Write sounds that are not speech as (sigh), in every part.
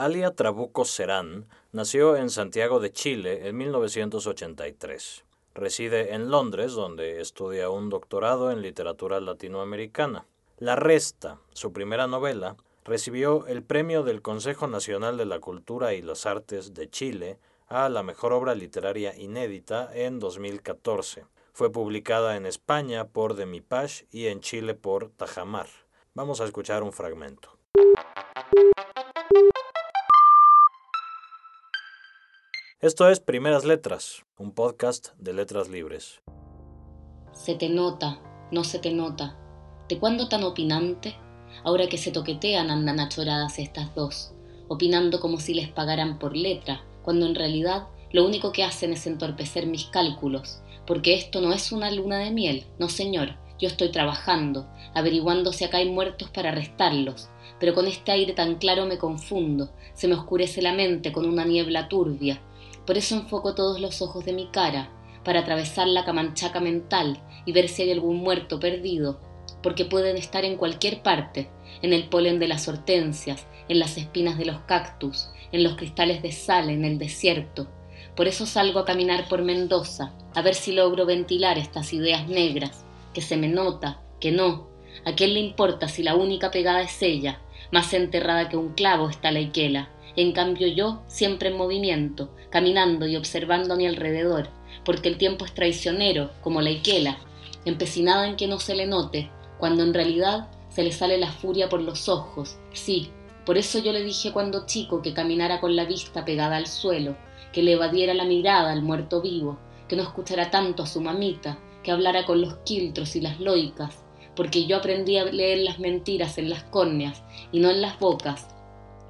Alia Trabuco Serán nació en Santiago de Chile en 1983. Reside en Londres, donde estudia un doctorado en literatura latinoamericana. La Resta, su primera novela, recibió el premio del Consejo Nacional de la Cultura y las Artes de Chile a la mejor obra literaria inédita en 2014. Fue publicada en España por Demipash y en Chile por Tajamar. Vamos a escuchar un fragmento. Esto es Primeras Letras, un podcast de letras libres. Se te nota, no se te nota. ¿De cuándo tan opinante? Ahora que se toquetean andan achoradas estas dos, opinando como si les pagaran por letra, cuando en realidad lo único que hacen es entorpecer mis cálculos, porque esto no es una luna de miel, no señor, yo estoy trabajando, averiguando si acá hay muertos para arrestarlos, pero con este aire tan claro me confundo, se me oscurece la mente con una niebla turbia, por eso enfoco todos los ojos de mi cara, para atravesar la camanchaca mental y ver si hay algún muerto perdido, porque pueden estar en cualquier parte, en el polen de las hortensias, en las espinas de los cactus, en los cristales de sal, en el desierto. Por eso salgo a caminar por Mendoza, a ver si logro ventilar estas ideas negras, que se me nota, que no. ¿A quién le importa si la única pegada es ella? Más enterrada que un clavo está la Iquela, en cambio yo, siempre en movimiento, caminando y observando a mi alrededor, porque el tiempo es traicionero, como la Iquela, empecinada en que no se le note, cuando en realidad se le sale la furia por los ojos. Sí, por eso yo le dije cuando chico que caminara con la vista pegada al suelo, que le evadiera la mirada al muerto vivo, que no escuchara tanto a su mamita, que hablara con los quiltros y las loicas, porque yo aprendí a leer las mentiras en las córneas y no en las bocas,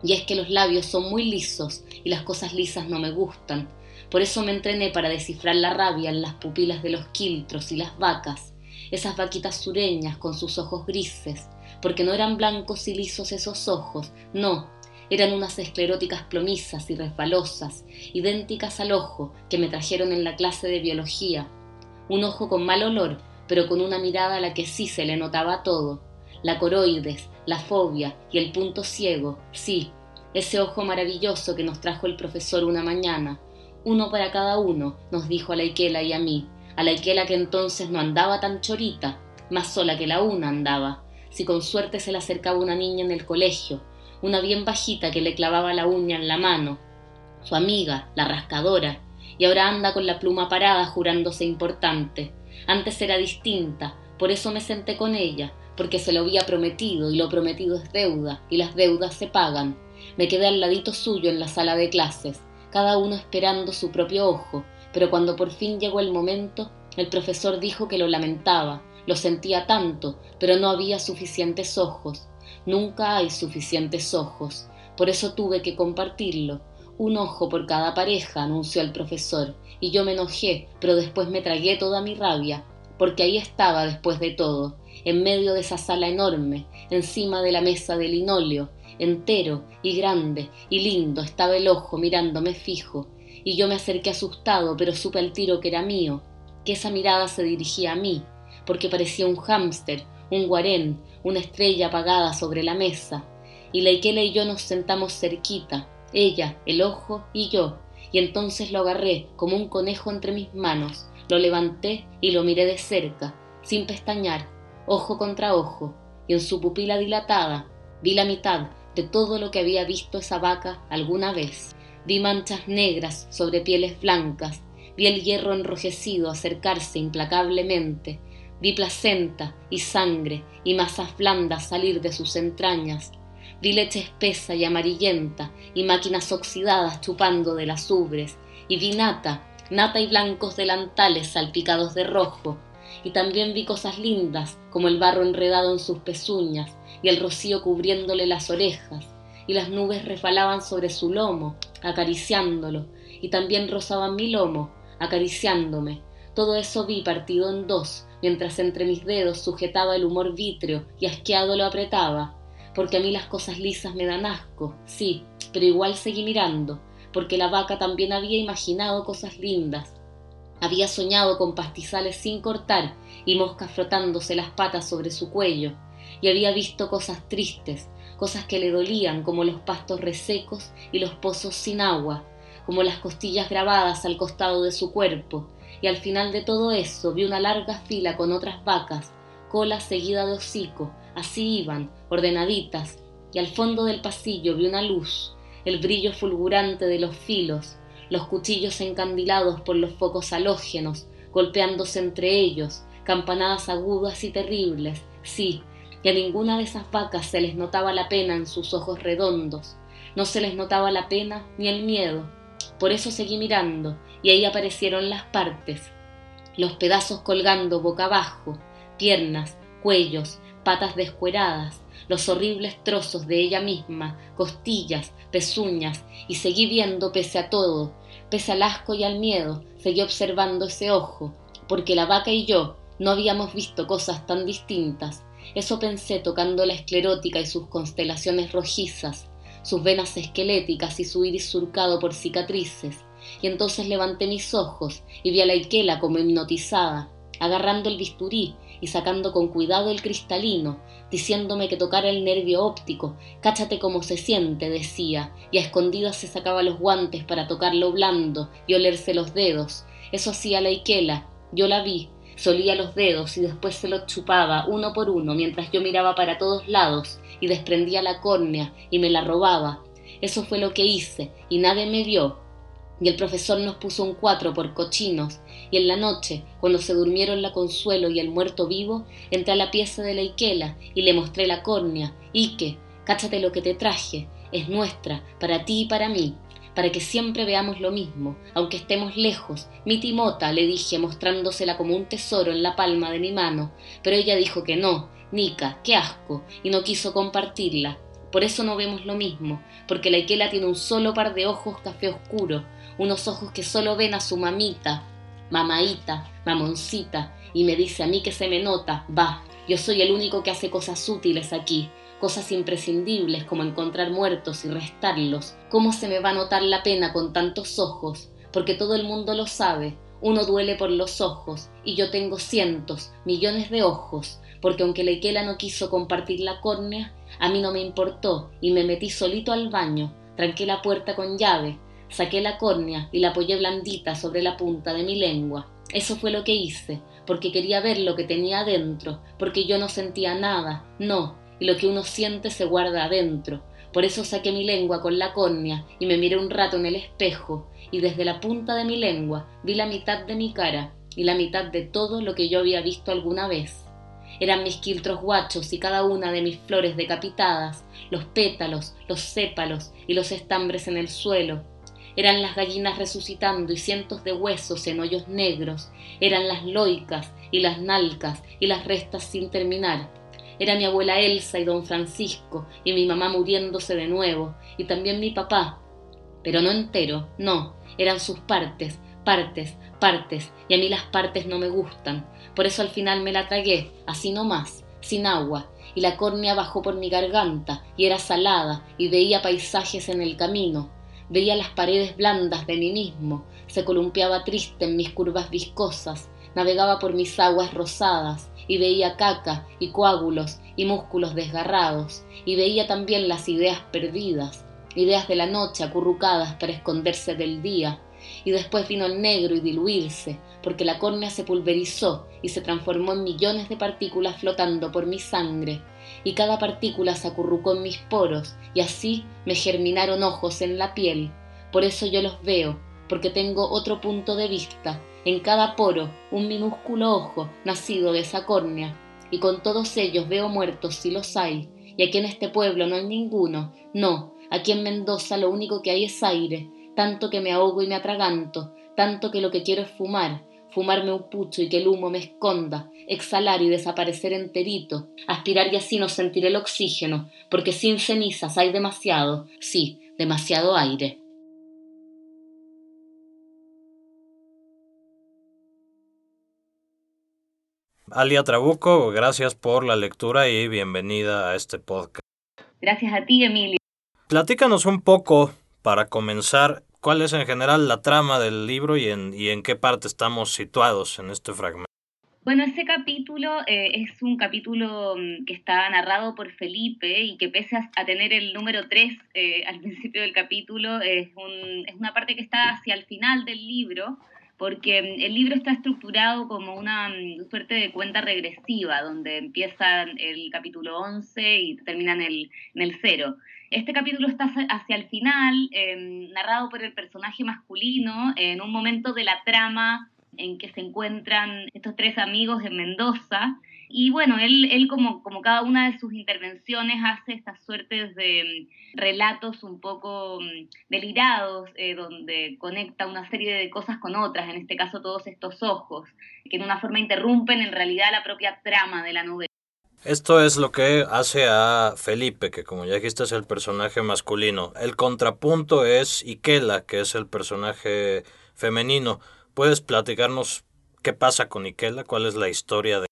y es que los labios son muy lisos y las cosas lisas no me gustan. Por eso me entrené para descifrar la rabia en las pupilas de los quiltros y las vacas, esas vaquitas sureñas con sus ojos grises, porque no eran blancos y lisos esos ojos, no, eran unas escleróticas plomizas y resbalosas, idénticas al ojo que me trajeron en la clase de biología. Un ojo con mal olor, pero con una mirada a la que sí se le notaba todo, la coroides, la fobia y el punto ciego, sí, ese ojo maravilloso que nos trajo el profesor una mañana, uno para cada uno, nos dijo a la Iquela y a mí, a la Iquela que entonces no andaba tan chorita, más sola que la una andaba, si con suerte se le acercaba una niña en el colegio, una bien bajita que le clavaba la uña en la mano, su amiga, la rascadora, y ahora anda con la pluma parada jurándose importante. Antes era distinta, por eso me senté con ella, porque se lo había prometido y lo prometido es deuda y las deudas se pagan. Me quedé al ladito suyo en la sala de clases, cada uno esperando su propio ojo, pero cuando por fin llegó el momento, el profesor dijo que lo lamentaba, lo sentía tanto, pero no había suficientes ojos. Nunca hay suficientes ojos, por eso tuve que compartirlo. Un ojo por cada pareja, anunció el profesor, y yo me enojé, pero después me tragué toda mi rabia, porque ahí estaba después de todo, en medio de esa sala enorme, encima de la mesa de linóleo, entero y grande y lindo estaba el ojo mirándome fijo, y yo me acerqué asustado, pero supe al tiro que era mío, que esa mirada se dirigía a mí, porque parecía un hámster, un guarén, una estrella apagada sobre la mesa, y la Ikela y yo nos sentamos cerquita, ella, el ojo y yo, y entonces lo agarré como un conejo entre mis manos, lo levanté y lo miré de cerca, sin pestañear, ojo contra ojo, y en su pupila dilatada vi la mitad de todo lo que había visto esa vaca alguna vez. Vi manchas negras sobre pieles blancas, vi el hierro enrojecido acercarse implacablemente, vi placenta y sangre y masas blandas salir de sus entrañas, vi leche espesa y amarillenta y máquinas oxidadas chupando de las ubres, y vi nata, nata y blancos delantales salpicados de rojo, y también vi cosas lindas, como el barro enredado en sus pezuñas y el rocío cubriéndole las orejas, y las nubes resbalaban sobre su lomo, acariciándolo, y también rozaban mi lomo, acariciándome. Todo eso vi partido en dos, mientras entre mis dedos sujetaba el humor vítreo y asqueado lo apretaba, porque a mí las cosas lisas me dan asco, sí, pero igual seguí mirando, porque la vaca también había imaginado cosas lindas, había soñado con pastizales sin cortar y moscas frotándose las patas sobre su cuello, y había visto cosas tristes, cosas que le dolían como los pastos resecos y los pozos sin agua, como las costillas grabadas al costado de su cuerpo, y al final de todo eso vi una larga fila con otras vacas, cola seguida de hocico, así iban, ordenaditas, y al fondo del pasillo vi una luz, el brillo fulgurante de los filos, los cuchillos encandilados por los focos halógenos, golpeándose entre ellos, campanadas agudas y terribles, sí, y a ninguna de esas vacas se les notaba la pena en sus ojos redondos, no se les notaba la pena ni el miedo. Por eso seguí mirando, y ahí aparecieron las partes, los pedazos colgando boca abajo, piernas, cuellos, patas descueradas, los horribles trozos de ella misma, costillas, pezuñas, y seguí viendo pese a todo, pese al asco y al miedo, seguí observando ese ojo, porque la vaca y yo no habíamos visto cosas tan distintas. Eso pensé tocando la esclerótica y sus constelaciones rojizas, sus venas esqueléticas y su iris surcado por cicatrices, y entonces levanté mis ojos y vi a la Ikela como hipnotizada, agarrando el bisturí y sacando con cuidado el cristalino, diciéndome que tocara el nervio óptico, cáchate cómo se siente, decía, y a escondidas se sacaba los guantes para tocarlo blando y olerse los dedos. Eso hacía la Ikela, yo la vi, solía los dedos y después se los chupaba uno por uno mientras yo miraba para todos lados y desprendía la córnea y me la robaba. Eso fue lo que hice y nadie me vio, y el profesor nos puso un cuatro por cochinos, y en la noche, cuando se durmieron la Consuelo y el muerto vivo, entré a la pieza de la Iquela y le mostré la córnea, que, cáchate lo que te traje, es nuestra, para ti y para mí, para que siempre veamos lo mismo, aunque estemos lejos. Mi Timota, le dije, mostrándosela como un tesoro en la palma de mi mano, pero ella dijo que no, Nica, qué asco, y no quiso compartirla. Por eso no vemos lo mismo, porque la Iquela tiene un solo par de ojos café oscuro, unos ojos que solo ven a su mamita, mamaita, mamoncita, y me dice a mí que se me nota, va, yo soy el único que hace cosas útiles aquí, cosas imprescindibles como encontrar muertos y restarlos. ¿Cómo se me va a notar la pena con tantos ojos? Porque todo el mundo lo sabe, uno duele por los ojos, y yo tengo cientos, millones de ojos, porque aunque Leikela no quiso compartir la córnea, a mí no me importó, y me metí solito al baño, tranqué la puerta con llave, Saqué la córnea y la apoyé blandita sobre la punta de mi lengua. Eso fue lo que hice, porque quería ver lo que tenía adentro, porque yo no sentía nada, no, y lo que uno siente se guarda adentro. Por eso saqué mi lengua con la córnea y me miré un rato en el espejo, y desde la punta de mi lengua vi la mitad de mi cara y la mitad de todo lo que yo había visto alguna vez. Eran mis quiltros guachos y cada una de mis flores decapitadas, los pétalos, los sépalos y los estambres en el suelo, eran las gallinas resucitando y cientos de huesos en hoyos negros, eran las loicas y las nalcas y las restas sin terminar. Era mi abuela Elsa y don Francisco y mi mamá muriéndose de nuevo y también mi papá. Pero no entero, no, eran sus partes, partes, partes, y a mí las partes no me gustan. Por eso al final me la tragué, así nomás, sin agua, y la córnea bajó por mi garganta y era salada y veía paisajes en el camino, Veía las paredes blandas de mí mismo, se columpiaba triste en mis curvas viscosas, navegaba por mis aguas rosadas y veía caca y coágulos y músculos desgarrados, y veía también las ideas perdidas, ideas de la noche acurrucadas para esconderse del día, y después vino el negro y diluirse, porque la córnea se pulverizó y se transformó en millones de partículas flotando por mi sangre, y cada partícula se acurrucó en mis poros, y así me germinaron ojos en la piel. Por eso yo los veo, porque tengo otro punto de vista, en cada poro un minúsculo ojo nacido de esa córnea, y con todos ellos veo muertos si los hay, y aquí en este pueblo no hay ninguno, no, aquí en Mendoza lo único que hay es aire, tanto que me ahogo y me atraganto, tanto que lo que quiero es fumar, fumarme un pucho y que el humo me esconda, exhalar y desaparecer enterito, aspirar y así no sentir el oxígeno, porque sin cenizas hay demasiado, sí, demasiado aire. Alia Trabuco, gracias por la lectura y bienvenida a este podcast. Gracias a ti, Emilio. Platícanos un poco, para comenzar, cuál es en general la trama del libro y en, y en qué parte estamos situados en este fragmento. Bueno, ese capítulo eh, es un capítulo mm, que está narrado por Felipe y que pese a, tener el número 3 eh, al (laughs) principio del capítulo, es, es una parte que está hacia el final del libro, porque mm, el libro está estructurado como una mm, suerte de cuenta regresiva, donde empieza el capítulo 11 y termina en el, en el 0. Este capítulo está hacia el final, em, narrado por el personaje masculino, en un momento de la trama en que se encuentran estos tres amigos en Mendoza. Y bueno, él, él como, como cada una de sus intervenciones hace estas suertes de mm, relatos un poco mm, delirados, eh, donde conecta una serie de cosas con otras, en este caso todos estos ojos, que en una forma interrumpen en realidad la propia trama de la novela. Esto es lo que hace a Felipe, que como ya dijiste es el personaje masculino. El contrapunto es Ikela, que es el personaje femenino. ¿Puedes platicarnos qué pasa con Ikela? ¿Cuál es la historia de...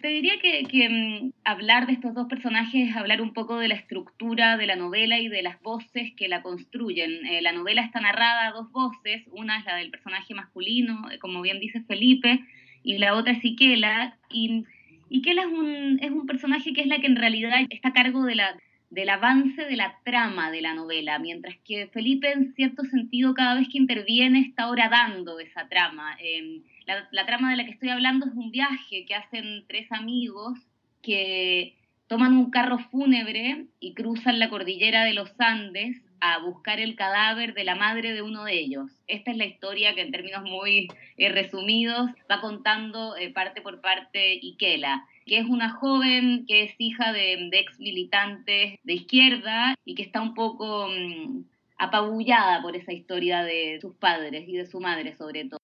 Te diría que, mm, hablar de estos dos personajes es hablar un poco de la estructura de la novela y de las voces que la construyen. Eh, la novela está narrada a dos voces, una es la del personaje masculino, eh, como bien dice Felipe, y la otra es Ikela. Y Ikela es un, es un personaje que es la que en realidad está a cargo del avance de la trama de la novela, mientras que Felipe en cierto sentido cada vez que interviene está horadando esa trama. Em, la, la, trama de la que estoy hablando es un viaje que hacen tres amigos que toman un carro fúnebre y cruzan la cordillera de los Andes a buscar el cadáver de la madre de uno de ellos. Esta es la historia que en términos muy eh, resumidos va contando eh, parte por parte Ikela que es una joven que es hija de, ex militantes de izquierda y que está un poco mm, apabullada por esa historia de sus padres y de su madre sobre todo.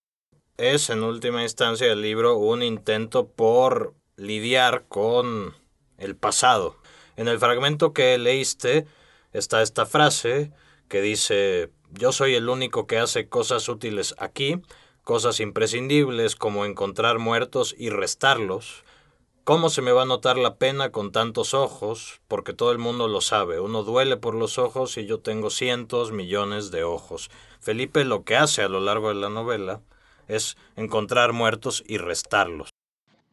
Es en última instancia el libro un intento por lidiar con el pasado. En el fragmento que leíste está esta frase que dice yo soy el único que hace cosas útiles aquí, cosas imprescindibles como encontrar muertos y restarlos, ¿Cómo se me va a notar la pena con tantos ojos? Porque todo el mundo lo sabe. Uno duele por los ojos y yo tengo cientos, millones de ojos. Felipe lo que hace a lo largo de la novela es encontrar muertos y restarlos.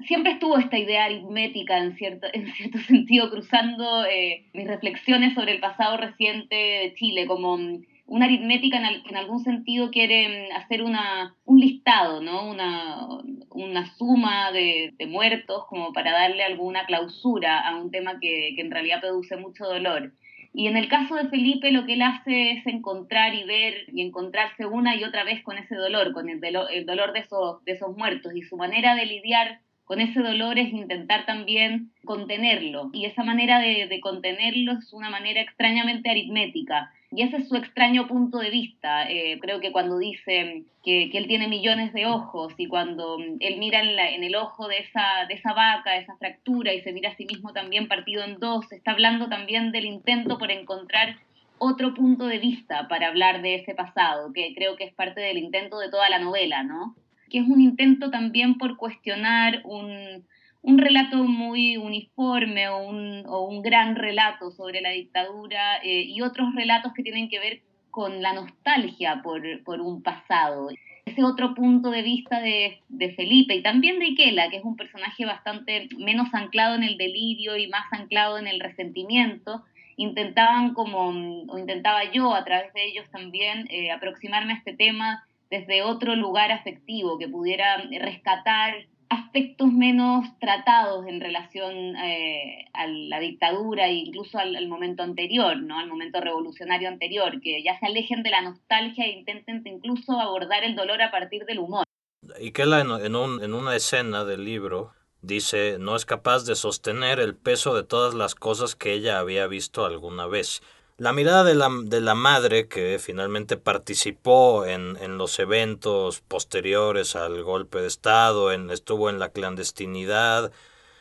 Siempre estuvo esta idea aritmética en cierto, (laughs) en cierto sentido, cruzando eh, mis reflexiones sobre el pasado reciente de Chile, como una aritmética que en algún sentido quiere mm, hacer una, un listado, ¿no? una, una suma de, muertos como para darle alguna clausura a un tema que, que en realidad produce mucho dolor. Y en el caso de Felipe lo que él hace es encontrar y ver y encontrarse una y otra vez con ese dolor, con el, el dolor de esos, de esos muertos. Y su manera de lidiar con ese dolor es intentar también contenerlo. Y esa manera de, de contenerlo es una manera extrañamente aritmética y ese es su extraño punto de vista. Eh, creo que cuando dice que, él tiene millones de ojos y cuando él mira en, el ojo de esa, de esa vaca, esa fractura y se mira a sí mismo también partido en dos, está hablando también del intento por encontrar otro punto de vista para hablar de ese pasado, que creo que es parte del intento de toda la novela, ¿no? Que es un intento también por cuestionar un, un relato muy uniforme o un, o un, gran relato sobre la dictadura eh, y otros relatos que tienen que ver con la nostalgia por, por un pasado. Ese otro punto de vista de, de, Felipe y también de Ikela, que es un personaje bastante menos anclado en el delirio y más anclado en el resentimiento, intentaban como, o intentaba yo a través de ellos también eh, aproximarme a este tema desde otro lugar afectivo, que pudiera rescatar aspectos menos tratados en relación eh, a la dictadura e incluso al, momento anterior, ¿no? al momento revolucionario anterior, que ya se alejen de la nostalgia e intenten incluso abordar el dolor a partir del humor. Y que en, un, en una escena del libro dice, no es capaz de sostener el peso de todas las cosas que ella había visto alguna vez. La mirada de la, de la madre, que finalmente participó en, en, los eventos posteriores al golpe de Estado, en, estuvo en la clandestinidad,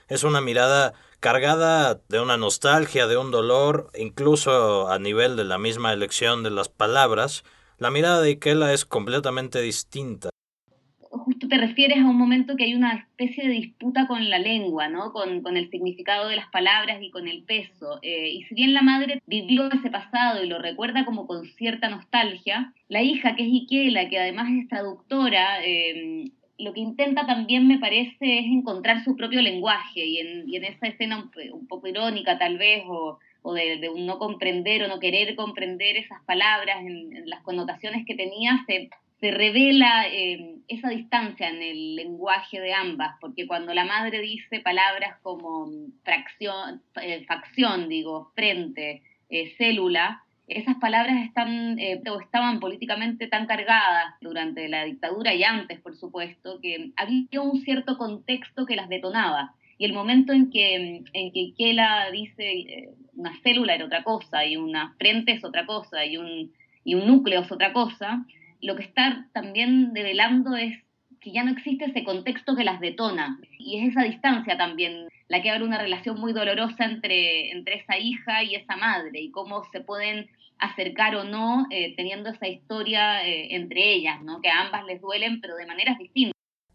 es una mirada cargada de una nostalgia, de un dolor, incluso a nivel de la misma elección de las palabras. La mirada de Ikela es completamente distinta justo te refieres a un momento que hay una especie de disputa con la lengua, ¿no? Con, el significado de las palabras y con el peso. Eh, y si bien la madre vivió ese pasado y lo recuerda como con cierta nostalgia, la hija, que es Ikela, que además es traductora, eh, lo que intenta también me parece es encontrar su propio lenguaje y en, y en esa escena un, poco irónica tal vez o, o de, de, no comprender o no querer comprender esas palabras en, las connotaciones que tenía, se, se revela eh, esa distancia en el lenguaje de ambas, porque cuando la madre dice palabras como fracción, eh, facción, digo, frente, eh, célula, esas palabras están eh, estaban políticamente tan cargadas durante la dictadura y antes, por supuesto, que había un cierto contexto que las detonaba. Y el momento en que, en que Kela dice eh, una célula era otra cosa, y una frente es otra cosa, y un, y un núcleo es otra cosa, lo que está también develando es que ya no existe ese contexto que las detona. Y es esa distancia también la que abre una relación muy dolorosa entre, entre esa hija y esa madre y cómo se pueden acercar o no eh, teniendo esa historia eh, entre ellas, ¿no? que a ambas les duelen pero de maneras distintas.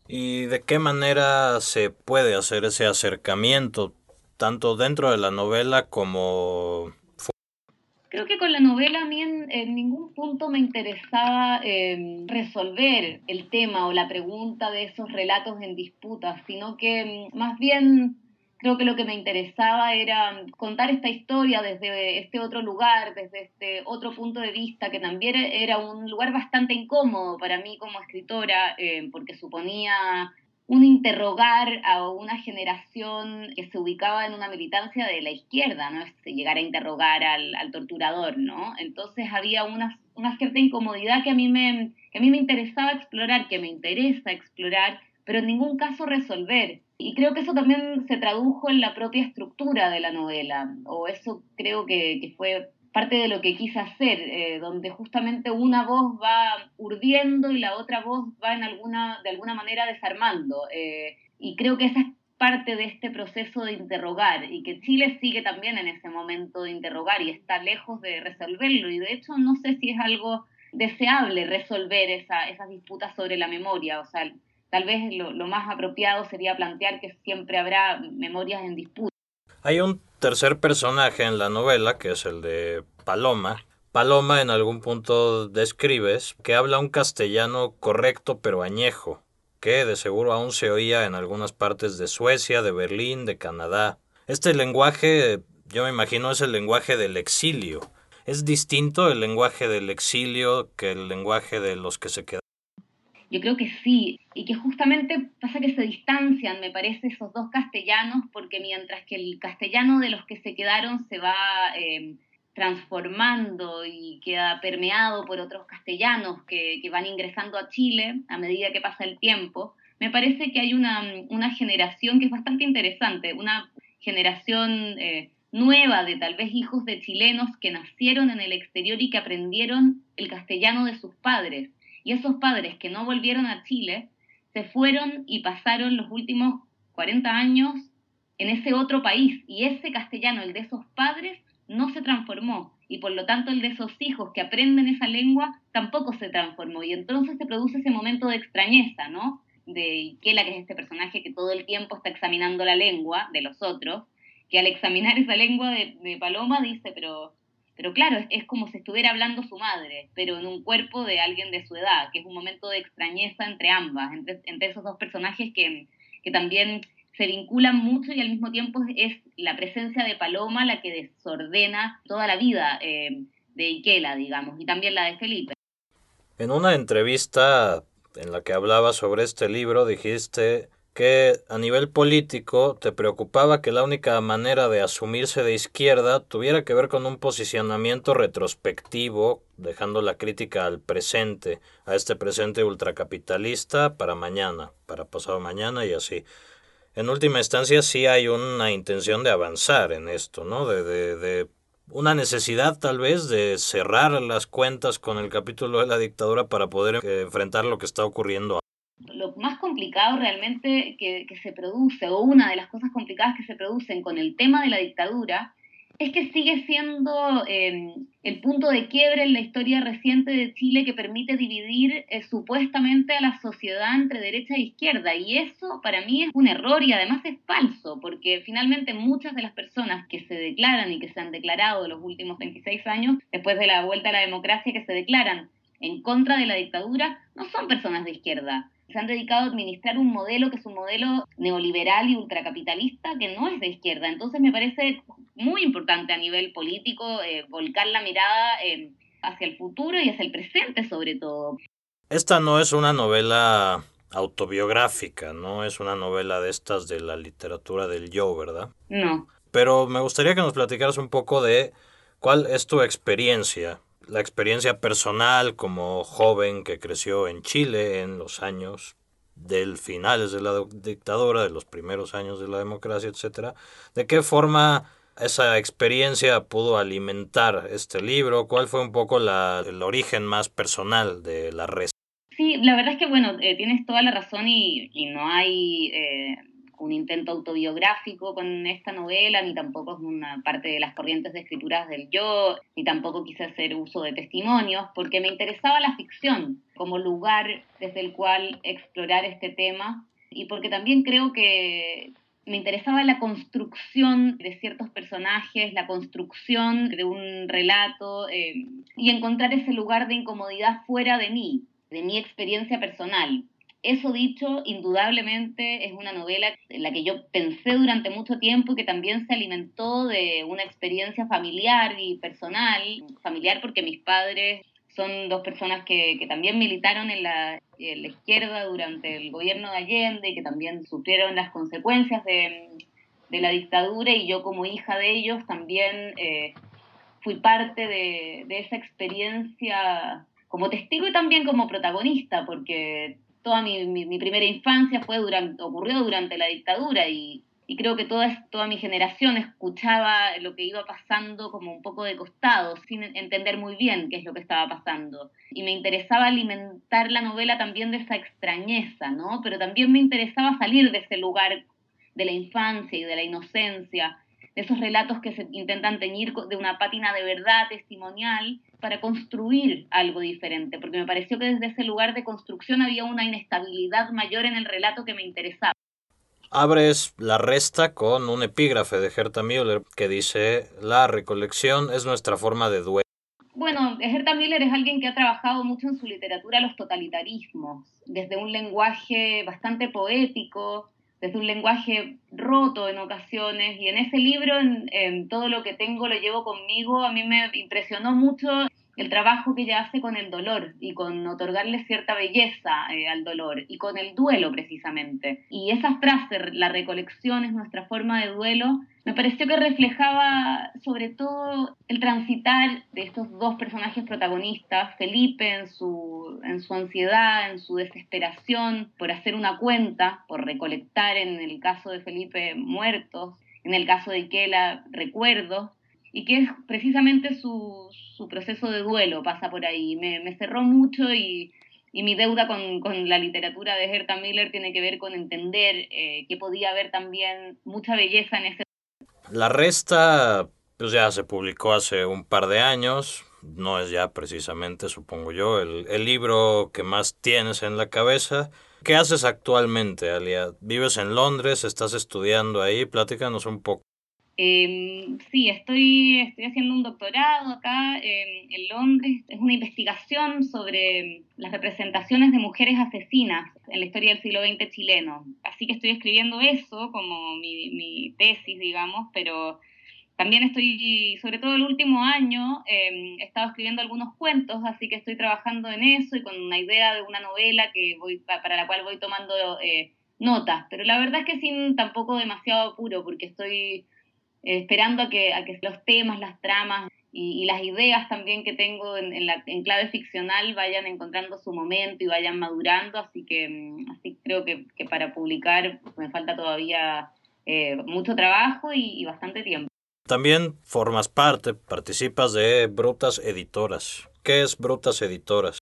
¿Y de qué manera se puede hacer ese acercamiento, tanto dentro de la novela como Creo que con la novela a mí en, ningún punto me interesaba em, resolver el tema o la pregunta de esos relatos en disputa, sino que em, más bien creo que lo que me interesaba era contar esta historia desde este otro lugar, desde este otro punto de vista, que también era un lugar bastante incómodo para mí como escritora, em, porque suponía un interrogar a una generación que se ubicaba en una militancia de la izquierda, ¿no? Este, llegar a interrogar al, torturador, ¿no? Entonces había una, cierta incomodidad que a, mí me, que a mí me interesaba explorar, que me interesa explorar, pero en ningún caso resolver. Y creo que eso también se tradujo en la propia estructura de la novela, o eso creo que fue parte de lo que quise hacer, eh, donde justamente una voz va urdiendo y la otra voz va en alguna, de alguna manera desarmando. Eh, y creo que esa es parte de este proceso de interrogar y que Chile sigue también en ese momento de interrogar y está lejos de resolverlo. Y de hecho no sé si es algo deseable resolver esa, esas disputas sobre la memoria. O sea, tal vez lo, lo más apropiado sería plantear que siempre habrá memorias en disputa. Hay un tercer personaje en la novela, que es el de Paloma. Paloma en algún punto describes que habla un castellano correcto pero añejo, que de seguro aún se oía en algunas partes de Suecia, de Berlín, de Canadá. Este lenguaje, yo me imagino, es el lenguaje del exilio. ¿Es distinto el lenguaje del exilio que el lenguaje de los que se quedan? Yo creo que sí, y que justamente pasa que se distancian, me parece, esos dos castellanos, porque mientras que el castellano de los que se quedaron se va eh, transformando y queda permeado por otros castellanos que, van ingresando a Chile a medida que pasa el tiempo, me parece que hay una, generación que es bastante interesante, una generación eh, nueva de tal vez hijos de chilenos que nacieron en el exterior y que aprendieron el castellano de sus padres y esos padres que no volvieron a Chile se fueron y pasaron los últimos 40 años en ese otro país y ese castellano, el de esos padres, no se transformó y por lo tanto el de esos hijos que aprenden esa lengua tampoco se transformó y entonces se produce ese momento de extrañeza, ¿no? De Ikela, que es este personaje que todo el tiempo está examinando la lengua de los otros, que al examinar esa lengua de, de Paloma dice, pero pero claro, es, como si estuviera hablando su madre, pero en un cuerpo de alguien de su edad, que es un momento de extrañeza entre ambas, entre, esos dos personajes que, que también se vinculan mucho y al mismo tiempo es la presencia de Paloma la que desordena toda la vida eh, de Ikela, digamos, y también la de Felipe. En una entrevista en la que hablaba sobre este libro dijiste que a nivel político te preocupaba que la única manera de asumirse de izquierda tuviera que ver con un posicionamiento retrospectivo, dejando la crítica al presente, a este presente ultracapitalista para mañana, para pasado mañana y así. En última instancia sí hay una intención de avanzar en esto, ¿no? De, de, una necesidad tal vez de cerrar las cuentas con el capítulo de la dictadura para poder enfrentar lo que está ocurriendo lo más complicado realmente que, se produce, o una de las cosas complicadas que se producen con el tema de la dictadura, es que sigue siendo em, el punto de quiebre en la historia reciente de Chile que permite dividir eh, supuestamente a la sociedad entre derecha e izquierda. Y eso para mí es un error y además es falso, porque finalmente muchas de las personas que se declaran y que se han declarado los últimos 26 años, después de la vuelta a la democracia, que se declaran en contra de la dictadura, no son personas de izquierda se han dedicado a administrar un modelo que es un modelo neoliberal y ultracapitalista que no es de izquierda. Entonces me parece muy importante a nivel político eh, volcar la mirada eh, hacia el futuro y hacia el presente sobre todo. Esta no es una novela autobiográfica, no es una novela de estas de la literatura del yo, ¿verdad? No. Pero me gustaría que nos platicaras un poco de cuál es tu experiencia la experiencia personal como joven que creció en Chile en los años del finales de la dictadura, de los primeros años de la democracia, etcétera, de qué forma esa experiencia pudo alimentar este libro, cuál fue un poco la, el origen más personal de la red. Sí, la verdad es que bueno, eh, tienes toda la razón y, y no hay eh, un intento autobiográfico con esta novela, ni tampoco es una parte de las corrientes de escrituras del yo, ni tampoco quise hacer uso de testimonios, porque me interesaba la ficción como lugar desde el cual explorar este tema y porque también creo que me interesaba la construcción de ciertos personajes, la construcción de un relato eh, y encontrar ese lugar de incomodidad fuera de mí, de mi experiencia personal. Eso dicho, indudablemente es una novela en la que yo pensé durante mucho tiempo y que también se alimentó de una experiencia familiar y personal, familiar porque mis padres son dos personas que, también militaron en la, izquierda durante el gobierno de Allende y que también sufrieron las consecuencias de, la dictadura y yo como hija de ellos también eh, fui parte de, de esa experiencia como testigo y también como protagonista, porque toda mi, mi, primera infancia fue durante, ocurrió durante la dictadura y, y creo que toda, toda mi generación escuchaba lo que iba pasando como un poco de costado, sin entender muy bien qué es lo que estaba pasando. Y me interesaba alimentar la novela también de esa extrañeza, ¿no? Pero también me interesaba salir de ese lugar de la infancia y de la inocencia esos relatos que se intentan teñir de una pátina de verdad testimonial para construir algo diferente, porque me pareció que desde ese lugar de construcción había una inestabilidad mayor en el relato que me interesaba. Abres la resta con un epígrafe de Herta Müller que dice, la recolección es nuestra forma de duelo. Bueno, Herta Müller es alguien que ha trabajado mucho en su literatura los totalitarismos, desde un lenguaje bastante poético, desde un lenguaje roto en ocasiones y en ese libro, en, todo lo que tengo, lo llevo conmigo, a mí me impresionó mucho el trabajo que ella hace con el dolor y con otorgarle cierta belleza eh, al dolor y con el duelo precisamente. Y esa frase, la recolección es nuestra forma de duelo, me pareció que reflejaba sobre todo el transitar de estos dos personajes protagonistas, Felipe en su, en su ansiedad, en su desesperación por hacer una cuenta, por recolectar en el caso de Felipe muertos, en el caso de Ikela recuerdos, y que es precisamente su, su proceso de duelo pasa por ahí. Me, me cerró mucho y, y mi deuda con, con, la literatura de Herta Miller tiene que ver con entender eh, que podía haber también mucha belleza en ese. La resta, pues ya se publicó hace un par de años. No es ya precisamente, supongo yo, el, el libro que más tienes en la cabeza. ¿Qué haces actualmente, Alia? ¿Vives en Londres? ¿Estás estudiando ahí? Platícanos un poco. Eh, sí, estoy, estoy haciendo un doctorado acá en Londres. Es una investigación sobre las representaciones de mujeres asesinas en la historia del siglo XX chileno. Así que estoy escribiendo eso como mi, mi tesis, digamos, pero también estoy, sobre todo el último año, em, he estado escribiendo algunos cuentos, así que estoy trabajando en eso y con una idea de una novela que voy, para la cual voy tomando eh, notas. Pero la verdad es que sin tampoco demasiado apuro, porque estoy esperando a que, a que los temas, las tramas y, las ideas también que tengo en, la, en clave ficcional vayan encontrando su momento y vayan madurando, así que mm, así creo que, que para publicar me falta todavía eh, mucho trabajo y, y bastante tiempo. También formas parte, participas de Brutas Editoras. ¿Qué es Brutas Editoras?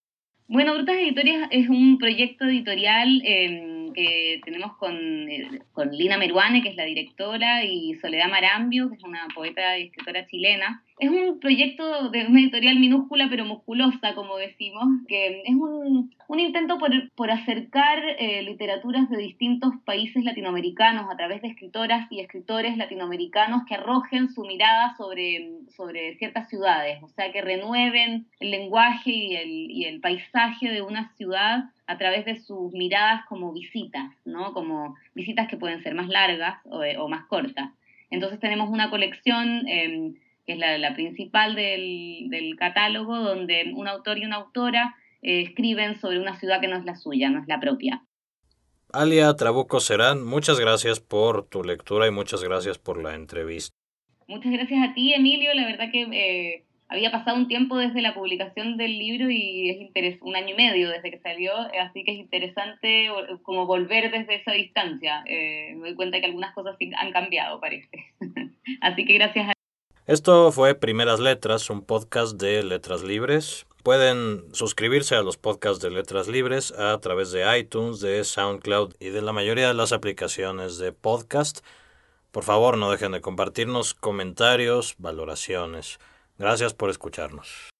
Bueno, Brutas Editoras es un proyecto editorial eh, que tenemos con, eh, con, Lina Meruane, que es la directora, y Soledad Marambio, que es una poeta y escritora chilena. Es un proyecto de una editorial minúscula pero musculosa, como decimos, que es un, un intento por, por acercar eh, literaturas de distintos países latinoamericanos a través de escritoras y escritores latinoamericanos que arrojen su mirada sobre, sobre ciertas ciudades, o sea, que renueven el lenguaje y el, y el paisaje de una ciudad a través de sus miradas como visitas, ¿no? Como visitas que pueden ser más largas o, más cortas. Entonces tenemos una colección eh, que es la, la principal del, del, catálogo, donde un autor y una autora eh, escriben sobre una ciudad que no es la suya, no es la propia. Alia Trabuco Serán, muchas gracias por tu lectura y muchas gracias por la entrevista. Muchas gracias a ti, Emilio. La verdad que eh, había pasado un tiempo desde la publicación del libro y es interes un año y medio desde que salió, así que es interesante como volver desde esa distancia. Eh, me doy cuenta que algunas cosas han cambiado, parece. (laughs) así que gracias a esto fue Primeras Letras, un podcast de Letras Libres. Pueden suscribirse a los podcasts de Letras Libres a través de iTunes, de SoundCloud y de la mayoría de las aplicaciones de podcast. Por favor, no dejen de compartirnos comentarios, valoraciones. Gracias por escucharnos.